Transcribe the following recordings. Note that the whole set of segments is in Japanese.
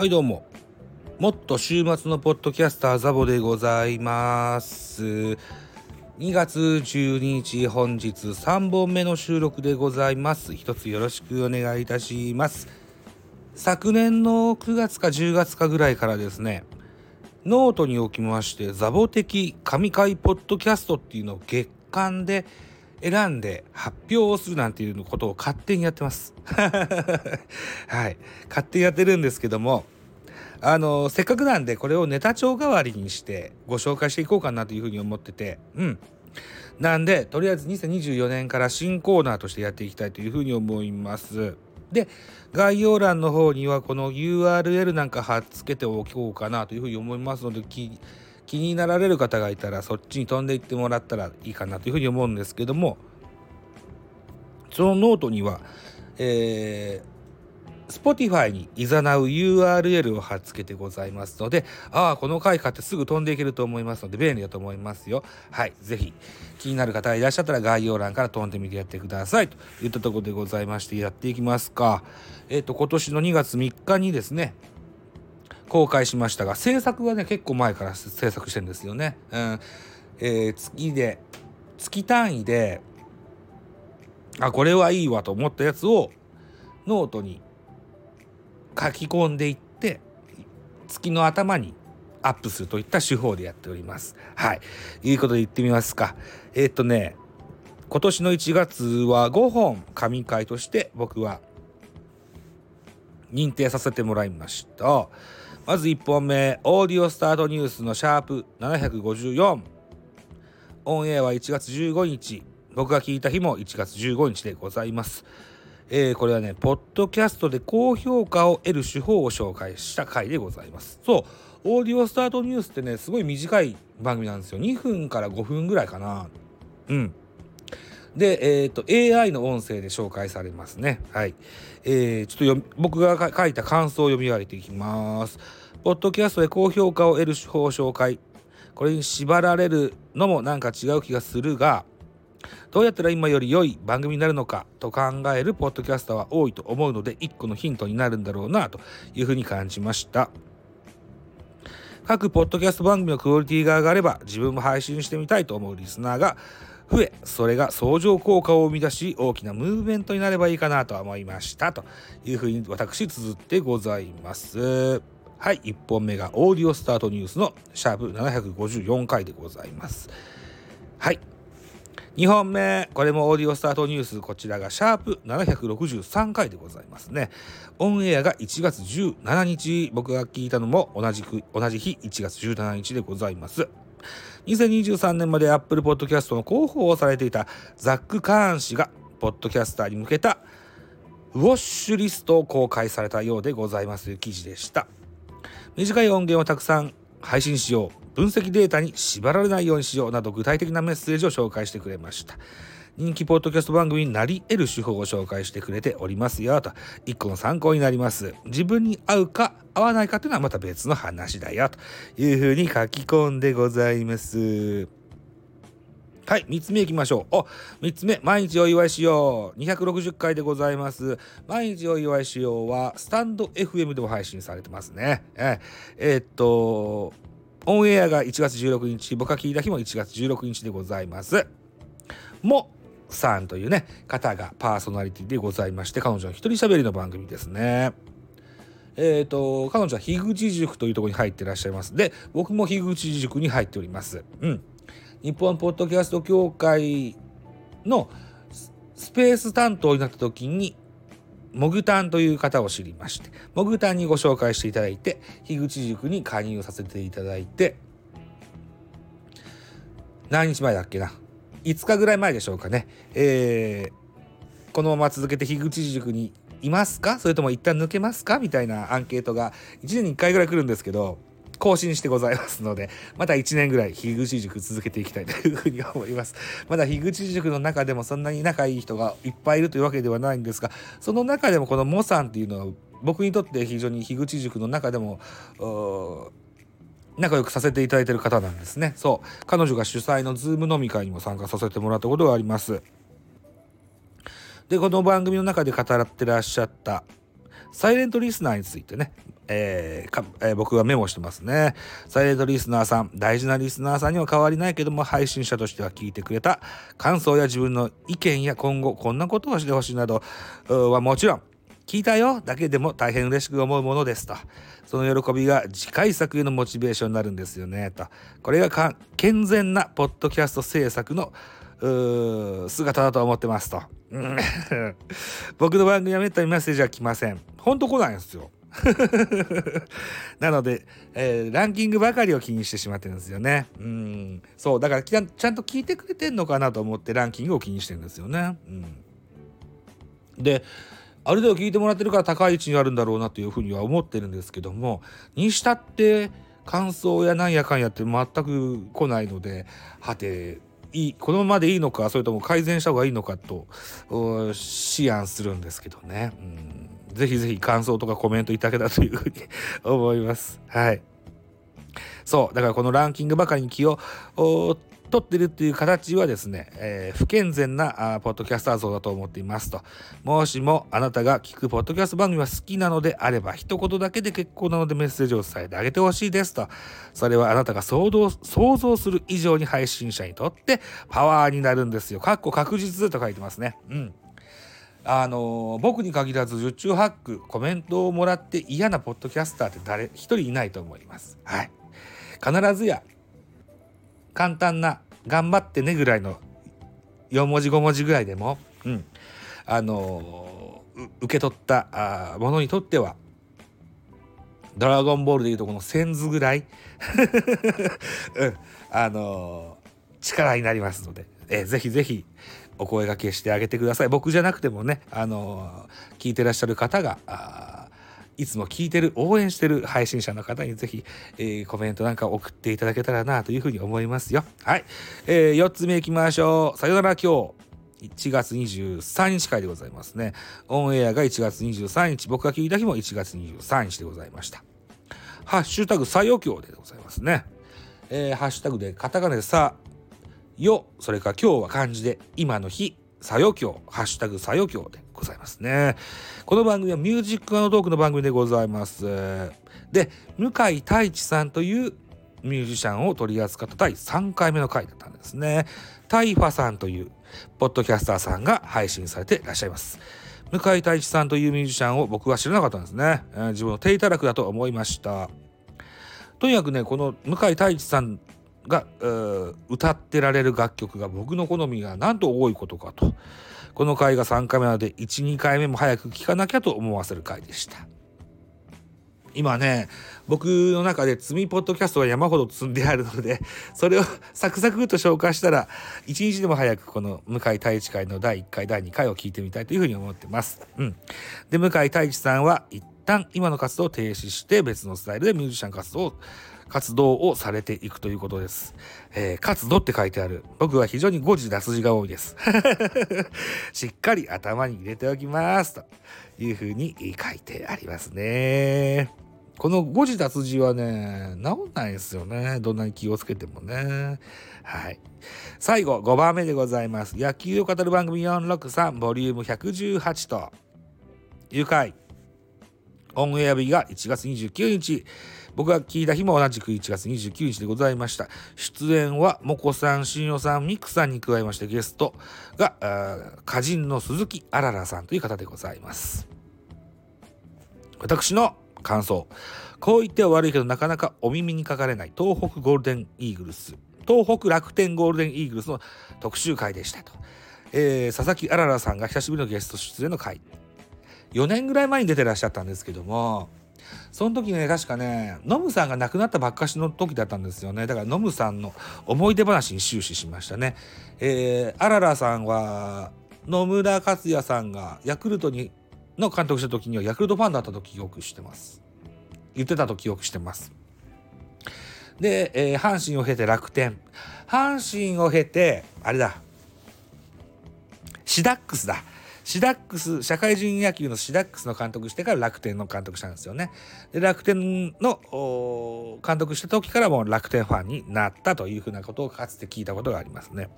はいどうももっと週末のポッドキャスターザボでございます2月12日本日3本目の収録でございます一つよろしくお願いいたします昨年の9月か10月かぐらいからですねノートにおきましてザボ的神回ポッドキャストっていうのを月間で選んで発表をするなんていうことを勝手にやってます。はい。勝手にやってるんですけども、あの、せっかくなんでこれをネタ帳代わりにしてご紹介していこうかなというふうに思ってて、うん。なんで、とりあえず2024年から新コーナーとしてやっていきたいというふうに思います。で、概要欄の方にはこの URL なんか貼っつけておこうかなというふうに思いますので、気になられる方がいたらそっちに飛んでいってもらったらいいかなというふうに思うんですけどもそのノートには、えー、Spotify にいざなう URL を貼っつけてございますので、ああ、この回買ってすぐ飛んでいけると思いますので、便利だと思いますよ。はい、ぜひ、気になる方いらっしゃったら概要欄から飛んでみてやってください。といったところでございまして、やっていきますか。えっ、ー、と、今年の2月3日にですね、公開しましたが制作はね結構前から制作してるんですよね。うんえー、月で月単位であこれはいいわと思ったやつをノートに書き込んでいって月の頭にアップするといった手法でやっております。はい。いうことで言ってみますか。えー、っとね、今年の1月は5本神回として僕は認定させてもらいました。まず1本目オーディオスタートニュースのシャープ754オンエアは1月15日僕が聞いた日も1月15日でございます、えー、これはねポッドキャストで高評価を得る手法を紹介した回でございますそうオーディオスタートニュースってねすごい短い番組なんですよ2分から5分ぐらいかなうんで、えっ、ー、と、AI の音声で紹介されますね。はい。えー、ちょっと僕が書いた感想を読み上げていきます。ポッドキャストで高評価を得る手法を紹介。これに縛られるのもなんか違う気がするが、どうやったら今より良い番組になるのかと考えるポッドキャスターは多いと思うので、一個のヒントになるんだろうなというふうに感じました。各ポッドキャスト番組のクオリティが上がれば自分も配信してみたいと思うリスナーが増えそれが相乗効果を生み出し大きなムーブメントになればいいかなと思いましたというふうに私綴ってございます。はい、1本目がオーディオスタートニュースのシャープ754回でございます。はい。2本目、これもオーディオスタートニュース、こちらがシャープ763回でございますね。オンエアが1月17日、僕が聞いたのも同じく、同じ日1月17日でございます。2023年まで Apple Podcast の広報をされていたザック・カーン氏が、ポッドキャスターに向けたウォッシュリストを公開されたようでございますという記事でした。短い音源をたくさん配信しよう分析データに縛られないようにしようなど具体的なメッセージを紹介してくれました人気ポッドキャスト番組になり得る手法を紹介してくれておりますよと一個の参考になります自分に合うか合わないかっていうのはまた別の話だよというふうに書き込んでございますはい、3つ目いきましょう。お、3つ目、毎日お祝いしよう。260回でございます。毎日お祝いしようは、スタンド FM でも配信されてますね。ええ、っと、オンエアが1月16日、僕が聞いた日も1月16日でございます。も、さんというね、方がパーソナリティでございまして、彼女の一人喋りの番組ですね。えっ、ー、と、彼女は樋口塾というところに入ってらっしゃいます。で、僕も樋口塾に入っております。うん。日本ポッドキャスト協会のスペース担当になった時にモグタンという方を知りましてモグタンにご紹介していただいて樋口塾に加入させていただいて何日前だっけな？5日ぐらい前でしょうかね、えー、このまま続けて樋口塾にいますか？それとも一旦抜けますか？みたいなアンケートが1年に1回ぐらい来るんですけど更新してございますので、また1年ぐらい樋口塾続けていきたいというふうに思います。まだ樋口塾の中でもそんなに仲いい人がいっぱいいるというわけではないんですが、その中でもこのモさんっていうのは僕にとって非常に樋口塾の中でも、仲良くさせていただいている方なんですね。そう。彼女が主催のズーム飲み会にも参加させてもらったことがあります。で、この番組の中で語ってらっしゃったサイレントリスナーについてね、えーえー、僕がメモしてますね。サイレントリスナーさん、大事なリスナーさんには変わりないけども、配信者としては聞いてくれた感想や自分の意見や今後こんなことをしてほしいなどはもちろん、聞いたよだけでも大変嬉しく思うものですと。その喜びが次回作へのモチベーションになるんですよねと。これが健全なポッドキャスト制作の姿だと思ってますと。僕の番組はめったにメッセージは来ません。ほんと来ないんですよ。なので、えー、ランキングばかりを気にしてしまってるんですよね。うん。そう、だからちゃんと聞いてくれてんのかなと思ってランキングを気にしてるんですよね。うん。で、ある程度聞いてもらってるから高い位置にあるんだろうなというふうには思ってるんですけども、にしたって感想やなんやかんやって全く来ないので、はて、いいこのままでいいのかそれとも改善した方がいいのかと思案するんですけどね、うん、ぜひぜひ感想とかコメントいただけたというふうに 思います。はい。そう。だからこのランキングばかりに気を取ってるっていう形はですね、えー、不健全なあポッドキャスター像だと思っていますと。もしもあなたが聞くポッドキャスト番組は好きなのであれば、一言だけで結構なのでメッセージを伝えてあげてほしいですと。それはあなたが想像想像する以上に配信者にとってパワーになるんですよ。かっこ確実と書いてますね。うん。あのー、僕に限らず十中八九コメントをもらって嫌なポッドキャスターって誰一人いないと思います。はい。必ずや簡単な頑張ってねぐらいの4文字5文字ぐらいでも、うん、あの受け取ったあものにとってはドラゴンボールでいうとこの線図ぐらい、うん、あの力になりますので、えー、ぜひぜひお声がけしてあげてください。僕じゃなくてもね、あの聞いてらっしゃる方がいつも聞いてる、応援してる配信者の方にぜひ、えー、コメントなんか送っていただけたらなというふうに思いますよ。はい。えー、4つ目いきましょう。さよなら今日。1月23日会でございますね。オンエアが1月23日、僕が聞いた日も1月23日でございました。ハッシュタグ、さよきょうでございますね。えー、ハッシュタグでカタカナでさ、よ、それから今日は漢字で、今の日、さよきょう、ハッシュタグさよきょうでございますね。この番組はミュージックトークの番組でございます。で、向井太一さんというミュージシャンを取り扱った第3回目の回だったんですね。タイファさんというポッドキャスターさんが配信されていらっしゃいます。向井太一さんというミュージシャンを僕は知らなかったんですね。自分の手いただくだと思いました。とにかくね、この向井太一さんが歌ってられる楽曲が僕の好みがなんと多いことかと。この回が3回目なので1、2回目も早く聞かなきゃと思わせる回でした。今ね、僕の中で積みポッドキャストが山ほど積んであるので、それをサクサクと紹介したら、一日でも早くこの向井太一会の第1回、第2回を聞いてみたいというふうに思ってます。うん。で、向井太一さんは一旦今の活動を停止して別のスタイルでミュージシャン活動を活動をされていくということです。えー、活動って書いてある。僕は非常に誤字脱字が多いです。しっかり頭に入れておきます。というふうに書いてありますね。この誤字脱字はね、治んないですよね。どんなに気をつけてもね。はい。最後、5番目でございます。野球を語る番組463、ボリューム118と、愉快。オンエア日が1月29日。僕が聞いた日も同じく1月29日でございました。出演は、もこさん、しんよさん、ミクさんに加えましてゲストが、歌人の鈴木あららさんという方でございます。私の感想。こう言っては悪いけどなかなかお耳にかかれない東北ゴールデンイーグルス、東北楽天ゴールデンイーグルスの特集会でしたと。えー、佐々木あららさんが久しぶりのゲスト出演の会。4年ぐらい前に出てらっしゃったんですけども、その時ね、確かね、ノムさんが亡くなったばっかしの時だったんですよね。だからノムさんの思い出話に終始しましたね。えー、あららさんは、野村克也さんがヤクルトにの監督した時にはヤクルトファンだったと記憶してます。言ってたと記憶してます。で、えー、阪神を経て楽天。阪神を経て、あれだ。シダックスだ。シダックス、社会人野球のシダックスの監督してから楽天の監督したんですよね。で、楽天の監督した時からも楽天ファンになったというふうなことをかつて聞いたことがありますね。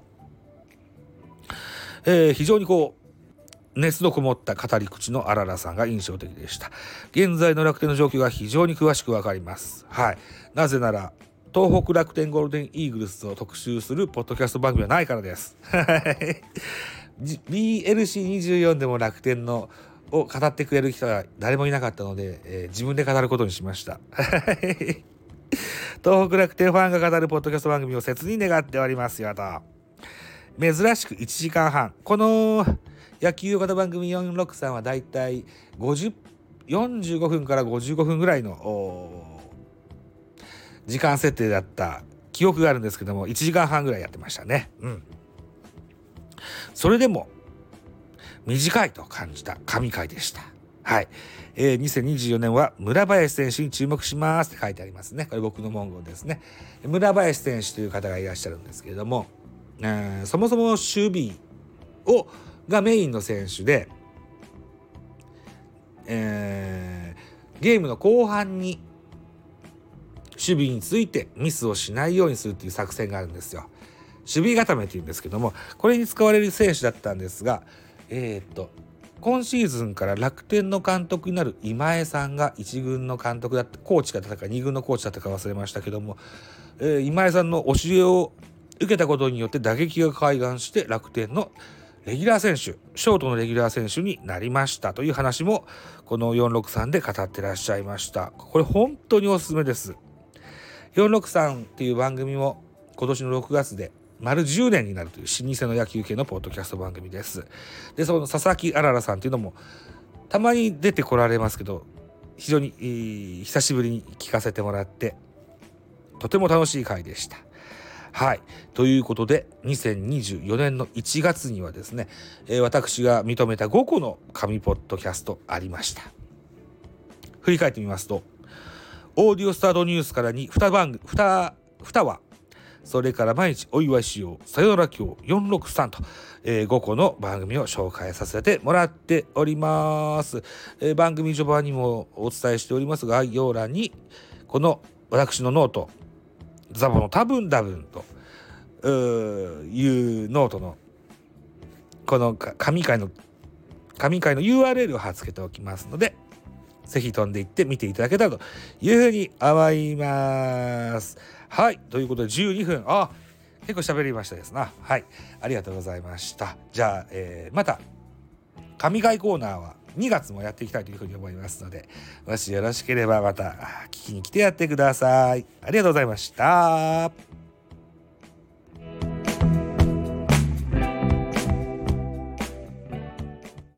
えー、非常にこう、熱のこもった語り口のあららさんが印象的でした。現在の楽天の状況が非常に詳しくわかります。はい。なぜなら東北楽天ゴールデンイーグルスを特集するポッドキャスト番組はないからです。BLC24 でも楽天のを語ってくれる人は誰もいなかったので、えー、自分で語ることにしました。東北楽天ファンが語るポッドキャスト番組を切に願っておりますよと。珍しく1時間半。この野球型番組463はだいたい45分から55分ぐらいの時間設定だった記憶があるんですけども1時間半ぐらいやってましたね。うん、それでも短いと感じた神回でした。はい。えー、2024年は村林選手に注目しますって書いてありますね。これ僕の文言ですね。村林選手という方がいらっしゃるんですけれども、えー、そもそも守備をがメインの選手で、えー、ゲームの後半に守備についてミスをしないようにするっていう作戦があるんですよ。守備固めっていうんですけどもこれに使われる選手だったんですがえー、っと今シーズンから楽天の監督になる今江さんが1軍の監督だったコーチだったか2軍のコーチだったか忘れましたけども、えー、今江さんの教えを受けたことによって打撃が開眼して楽天のレギュラー選手ショートのレギュラー選手になりました。という話もこの463で語ってらっしゃいました。これ本当におすすめです。463っていう番組も今年の6月で丸10年になるという老舗の野球系のポッドキャスト番組ですでその佐々木あららさんっていうのもたまに出てこられますけど非常に、えー、久しぶりに聞かせてもらってとても楽しい回でしたはい。ということで、2024年の1月にはですね、えー、私が認めた5個の紙ポッドキャストありました。振り返ってみますと、オーディオスタートニュースからに2番、2、2話、それから毎日お祝いしよう、さよなら今日463と、えー、5個の番組を紹介させてもらっております。えー、番組序盤にもお伝えしておりますが概要欄に、この私のノート、ザボの多分多分というノートのこの神回の神回の URL を貼っ付けておきますのでぜひ飛んでいって見ていただけたらというふうに思います。はい。ということで12分。あ結構喋りましたですな。はい。ありがとうございました。じゃあ、えー、また神回コーナーは2月もやっていきたいというふうに思いますので、もしよろしければまた聞きに来てやってください。ありがとうございました。